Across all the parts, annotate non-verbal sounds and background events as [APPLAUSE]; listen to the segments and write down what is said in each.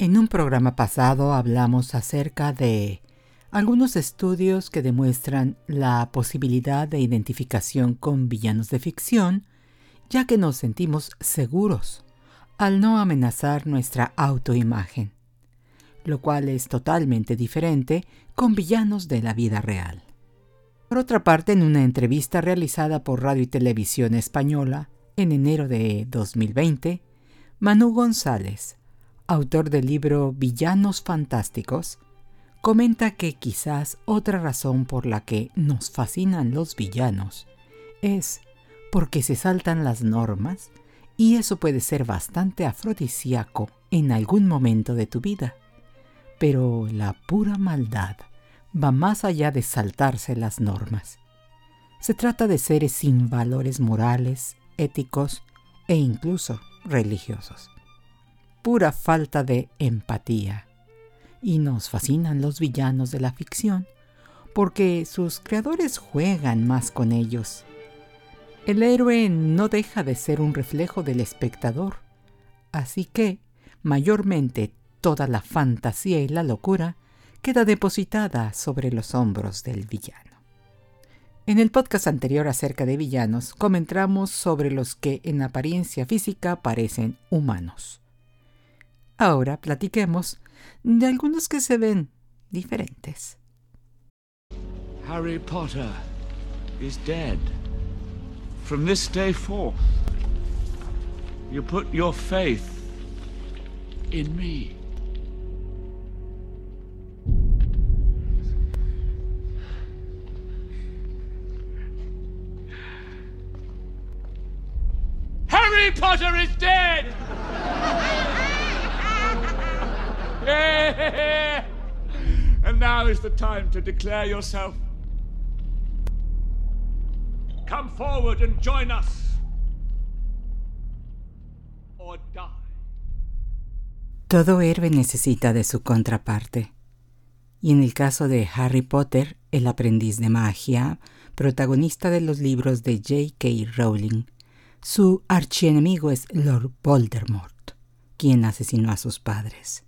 En un programa pasado hablamos acerca de algunos estudios que demuestran la posibilidad de identificación con villanos de ficción, ya que nos sentimos seguros al no amenazar nuestra autoimagen, lo cual es totalmente diferente con villanos de la vida real. Por otra parte, en una entrevista realizada por Radio y Televisión Española en enero de 2020, Manu González, autor del libro Villanos Fantásticos, comenta que quizás otra razón por la que nos fascinan los villanos es porque se saltan las normas y eso puede ser bastante afrodisíaco en algún momento de tu vida. Pero la pura maldad va más allá de saltarse las normas. Se trata de seres sin valores morales, éticos e incluso religiosos pura falta de empatía. Y nos fascinan los villanos de la ficción porque sus creadores juegan más con ellos. El héroe no deja de ser un reflejo del espectador, así que, mayormente, toda la fantasía y la locura queda depositada sobre los hombros del villano. En el podcast anterior acerca de villanos comentamos sobre los que en apariencia física parecen humanos. Ahora platiquemos de algunos que se ven diferentes. Harry Potter is dead. From this day forth, you put your faith in me. Harry Potter is dead! [LAUGHS] [LAUGHS] and now is the time to declare yourself. Come forward and join us. Or die. Todo héroe necesita de su contraparte. Y en el caso de Harry Potter, el aprendiz de magia, protagonista de los libros de J.K. Rowling, su archienemigo es Lord Voldemort, quien asesinó a sus padres.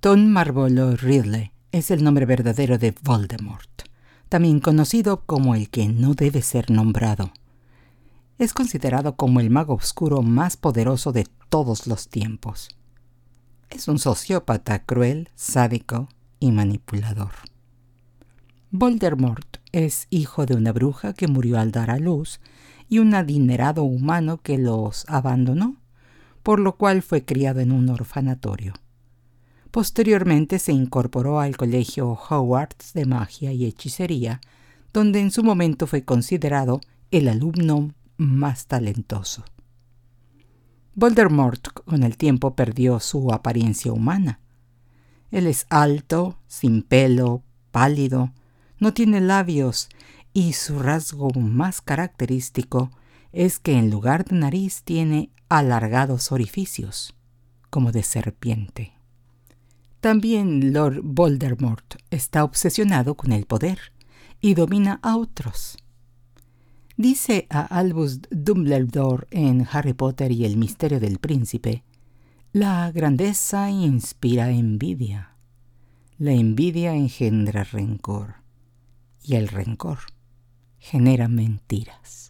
Tom Marvolo Ridley es el nombre verdadero de Voldemort, también conocido como el que no debe ser nombrado. Es considerado como el mago oscuro más poderoso de todos los tiempos. Es un sociópata cruel, sádico y manipulador. Voldemort es hijo de una bruja que murió al dar a luz y un adinerado humano que los abandonó, por lo cual fue criado en un orfanatorio. Posteriormente se incorporó al Colegio Hogwarts de Magia y Hechicería, donde en su momento fue considerado el alumno más talentoso. Voldemort con el tiempo perdió su apariencia humana. Él es alto, sin pelo, pálido, no tiene labios y su rasgo más característico es que en lugar de nariz tiene alargados orificios, como de serpiente. También Lord Voldemort está obsesionado con el poder y domina a otros. Dice a Albus Dumbledore en Harry Potter y el misterio del príncipe, la grandeza inspira envidia, la envidia engendra rencor y el rencor genera mentiras.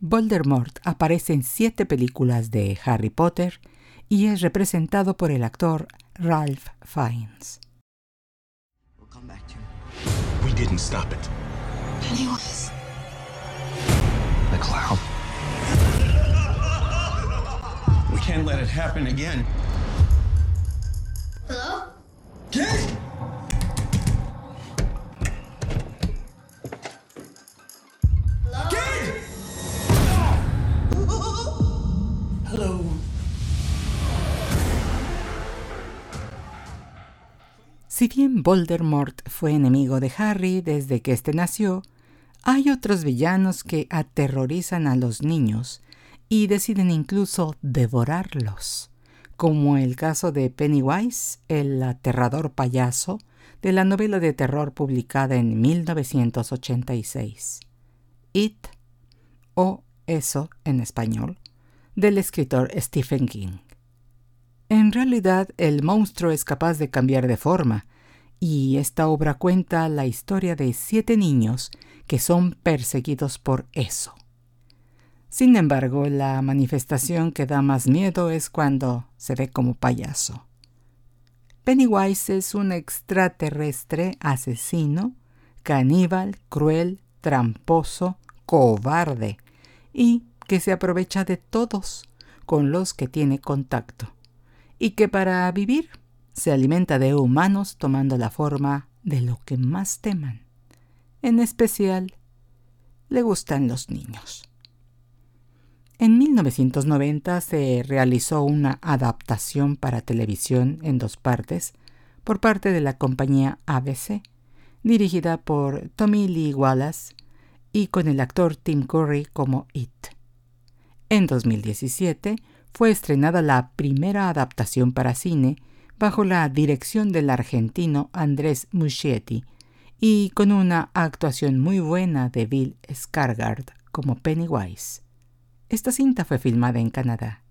Voldemort aparece en siete películas de Harry Potter y es representado por el actor Ralph Fiennes. We'll come back to you. We didn't stop it. Pennywise. The clown. We can't let it happen again. Hello? Kid! Si bien Voldemort fue enemigo de Harry desde que éste nació, hay otros villanos que aterrorizan a los niños y deciden incluso devorarlos, como el caso de Pennywise, el aterrador payaso, de la novela de terror publicada en 1986. It, o Eso en español, del escritor Stephen King. En realidad, el monstruo es capaz de cambiar de forma, y esta obra cuenta la historia de siete niños que son perseguidos por eso. Sin embargo, la manifestación que da más miedo es cuando se ve como payaso. Pennywise es un extraterrestre asesino, caníbal, cruel, tramposo, cobarde y que se aprovecha de todos con los que tiene contacto y que para vivir se alimenta de humanos tomando la forma de lo que más teman. En especial, le gustan los niños. En 1990 se realizó una adaptación para televisión en dos partes por parte de la compañía ABC, dirigida por Tommy Lee Wallace y con el actor Tim Curry como It. En 2017 fue estrenada la primera adaptación para cine bajo la dirección del argentino Andrés Muschietti y con una actuación muy buena de Bill Skarsgård como Pennywise. Esta cinta fue filmada en Canadá.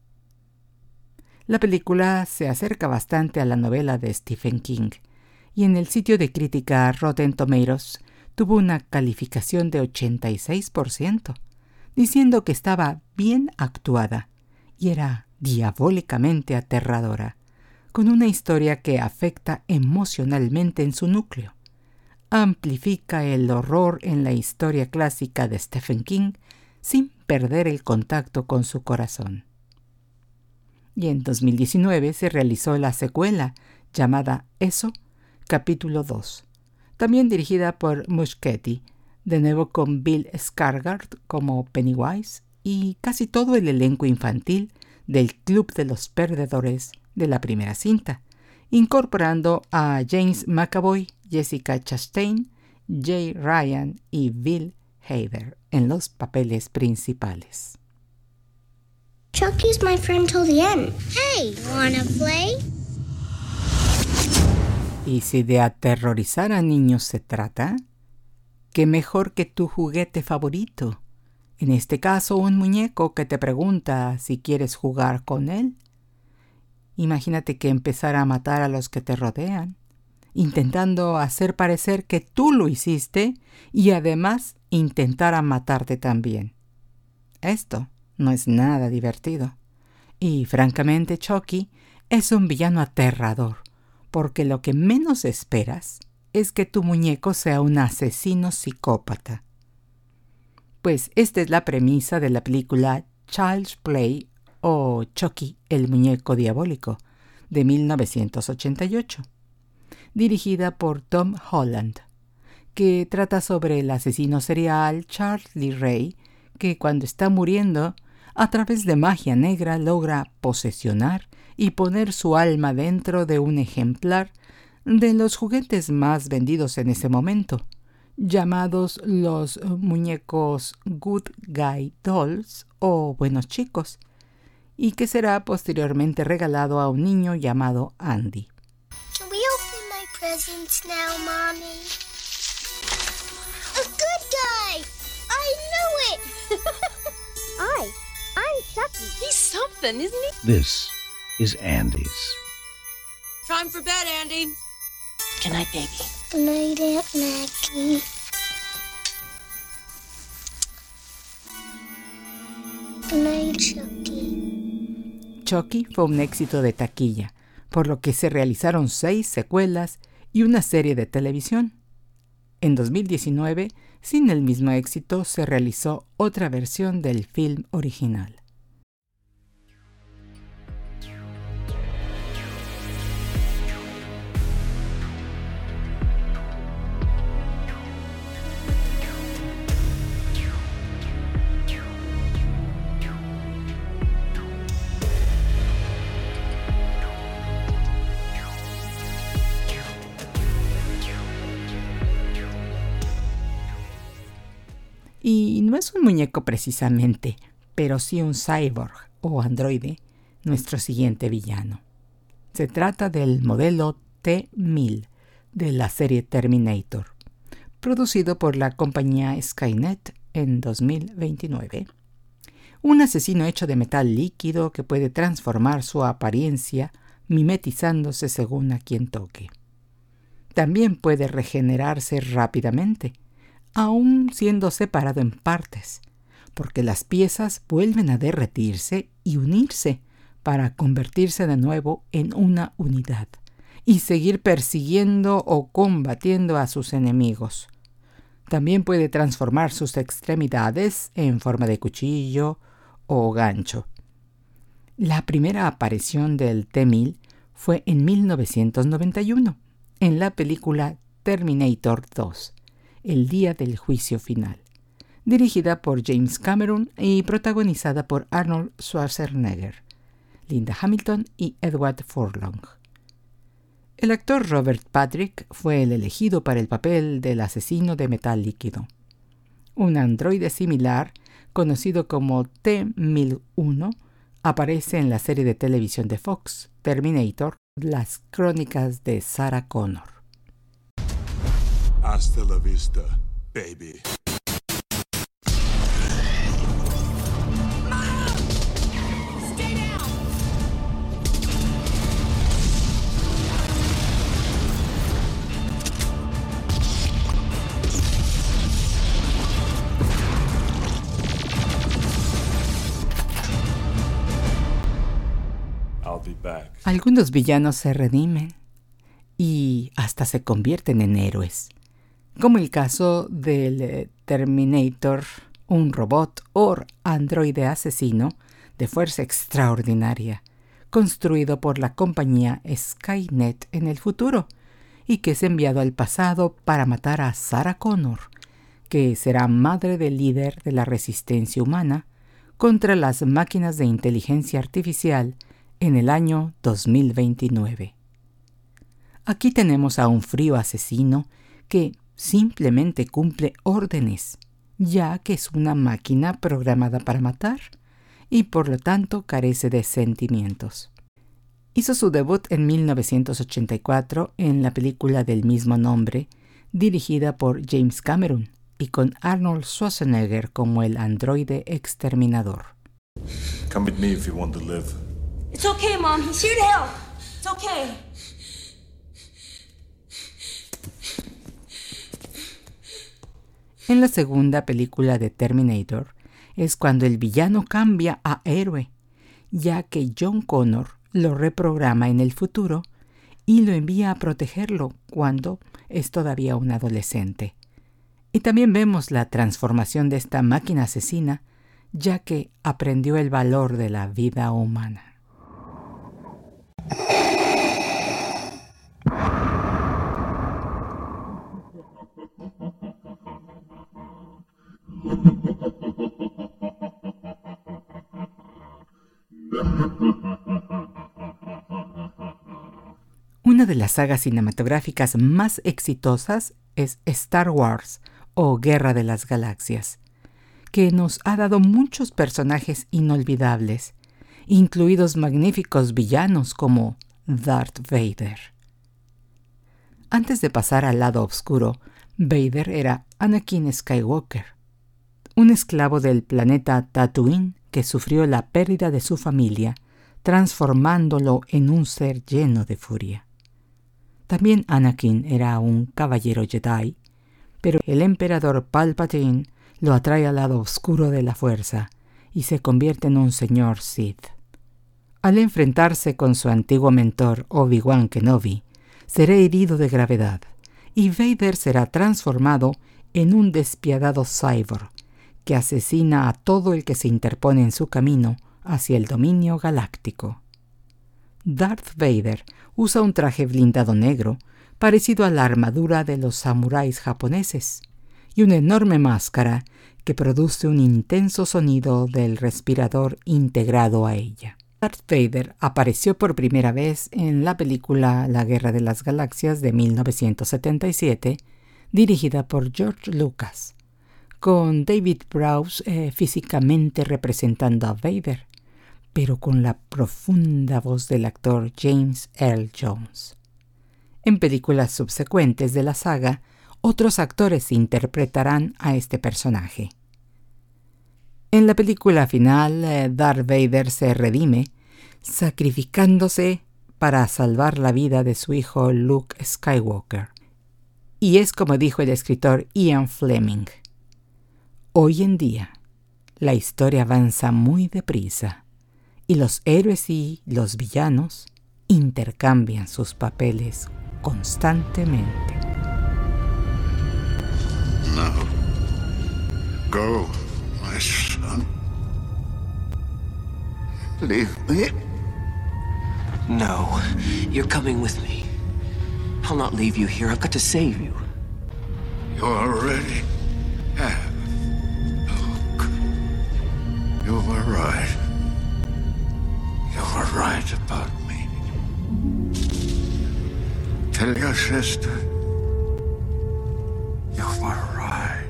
La película se acerca bastante a la novela de Stephen King y en el sitio de crítica Rotten Tomatoes tuvo una calificación de 86%, diciendo que estaba bien actuada y era diabólicamente aterradora, con una historia que afecta emocionalmente en su núcleo. Amplifica el horror en la historia clásica de Stephen King sin perder el contacto con su corazón. Y en 2019 se realizó la secuela llamada Eso, capítulo 2, también dirigida por Muschietti, de nuevo con Bill Skarsgård como Pennywise y casi todo el elenco infantil del Club de los Perdedores de la primera cinta, incorporando a James McAvoy, Jessica Chastain, Jay Ryan y Bill Hader en los papeles principales. Chucky's my friend till the end. Hey, wanna play? Y si de aterrorizar a niños se trata, ¿qué mejor que tu juguete favorito? En este caso, un muñeco que te pregunta si quieres jugar con él. Imagínate que empezara a matar a los que te rodean, intentando hacer parecer que tú lo hiciste y además intentara matarte también. Esto no es nada divertido. Y francamente, Chucky es un villano aterrador, porque lo que menos esperas es que tu muñeco sea un asesino psicópata. Pues esta es la premisa de la película Child's Play o Chucky, el muñeco diabólico, de 1988, dirigida por Tom Holland, que trata sobre el asesino serial Charlie Ray, que cuando está muriendo, a través de magia negra logra posesionar y poner su alma dentro de un ejemplar de los juguetes más vendidos en ese momento, llamados los muñecos Good Guy Dolls o Buenos Chicos, y que será posteriormente regalado a un niño llamado Andy. Can we open my presents now, Mommy? A good guy! I knew it! [LAUGHS] I, I'm Chucky. He's something, isn't he? This is Andy's. Time for bed, Andy. Good night, baby. Good night, Aunt Maggie. Good night, Chucky. Chucky fue un éxito de taquilla, por lo que se realizaron seis secuelas y una serie de televisión. En 2019, sin el mismo éxito, se realizó otra versión del film original. Y no es un muñeco precisamente, pero sí un cyborg o androide, nuestro siguiente villano. Se trata del modelo T-1000 de la serie Terminator, producido por la compañía Skynet en 2029. Un asesino hecho de metal líquido que puede transformar su apariencia mimetizándose según a quien toque. También puede regenerarse rápidamente aún siendo separado en partes, porque las piezas vuelven a derretirse y unirse para convertirse de nuevo en una unidad y seguir persiguiendo o combatiendo a sus enemigos. También puede transformar sus extremidades en forma de cuchillo o gancho. La primera aparición del T-1000 fue en 1991, en la película Terminator 2, el día del juicio final, dirigida por James Cameron y protagonizada por Arnold Schwarzenegger, Linda Hamilton y Edward Furlong. El actor Robert Patrick fue el elegido para el papel del asesino de metal líquido. Un androide similar, conocido como T-1001, aparece en la serie de televisión de Fox, Terminator, Las Crónicas de Sarah Connor. Hasta la vista, baby. Algunos villanos se redimen y hasta se convierten en héroes, como el caso del eh, Terminator, un robot o androide asesino de fuerza extraordinaria, construido por la compañía Skynet en el futuro, y que es enviado al pasado para matar a Sarah Connor, que será madre del líder de la resistencia humana contra las máquinas de inteligencia artificial en el año 2029. Aquí tenemos a un frío asesino que simplemente cumple órdenes, ya que es una máquina programada para matar y por lo tanto carece de sentimientos. Hizo su debut en 1984 en la película del mismo nombre, dirigida por James Cameron y con Arnold Schwarzenegger como el androide exterminador. Come with me if you want to live. It's okay, Mom. He's here to help. It's okay. En la segunda película de Terminator es cuando el villano cambia a héroe, ya que John Connor lo reprograma en el futuro y lo envía a protegerlo cuando es todavía un adolescente. Y también vemos la transformación de esta máquina asesina, ya que aprendió el valor de la vida humana. Una de las sagas cinematográficas más exitosas es Star Wars o Guerra de las Galaxias, que nos ha dado muchos personajes inolvidables, incluidos magníficos villanos como Darth Vader. Antes de pasar al lado oscuro, Vader era Anakin Skywalker, un esclavo del planeta Tatooine que sufrió la pérdida de su familia, transformándolo en un ser lleno de furia. También Anakin era un caballero Jedi, pero el emperador Palpatine lo atrae al lado oscuro de la fuerza y se convierte en un señor Sith. Al enfrentarse con su antiguo mentor Obi-Wan Kenobi, será herido de gravedad y Vader será transformado en un despiadado cyborg que asesina a todo el que se interpone en su camino hacia el dominio galáctico. Darth Vader usa un traje blindado negro parecido a la armadura de los samuráis japoneses y una enorme máscara que produce un intenso sonido del respirador integrado a ella. Darth Vader apareció por primera vez en la película La Guerra de las Galaxias de 1977, dirigida por George Lucas, con David Prowse eh, físicamente representando a Vader, pero con la profunda voz del actor James Earl Jones. En películas subsecuentes de la saga, otros actores interpretarán a este personaje. En la película final, eh, Darth Vader se redime, sacrificándose para salvar la vida de su hijo Luke Skywalker. Y es como dijo el escritor Ian Fleming. Hoy en día, la historia avanza muy deprisa y los héroes y los villanos intercambian sus papeles constantemente. No. Go, my son. Leave me. No, you're coming with me. I'll not leave you here. I've got to save you. You already have. You were right. Right about me. Tell your sister. You right.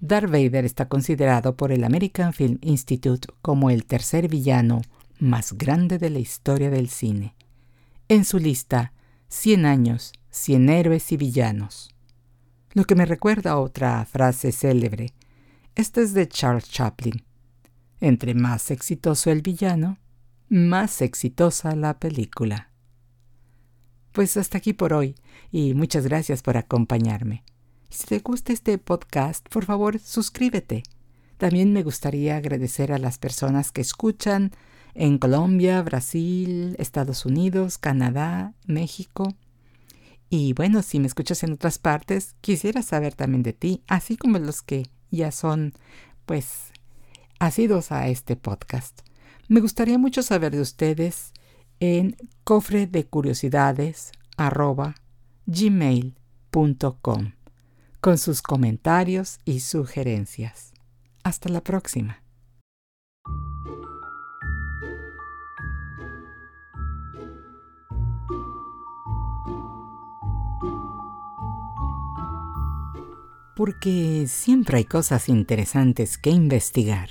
Darth Vader está considerado por el American Film Institute como el tercer villano más grande de la historia del cine. En su lista, 100 años, 100 héroes y villanos. Lo que me recuerda a otra frase célebre. Esta es de Charles Chaplin. Entre más exitoso el villano, más exitosa la película. Pues hasta aquí por hoy y muchas gracias por acompañarme. Si te gusta este podcast, por favor, suscríbete. También me gustaría agradecer a las personas que escuchan en Colombia, Brasil, Estados Unidos, Canadá, México. Y bueno, si me escuchas en otras partes, quisiera saber también de ti, así como los que ya son, pues, asidos a este podcast. Me gustaría mucho saber de ustedes en cofre de curiosidades gmail.com con sus comentarios y sugerencias. Hasta la próxima. Porque siempre hay cosas interesantes que investigar,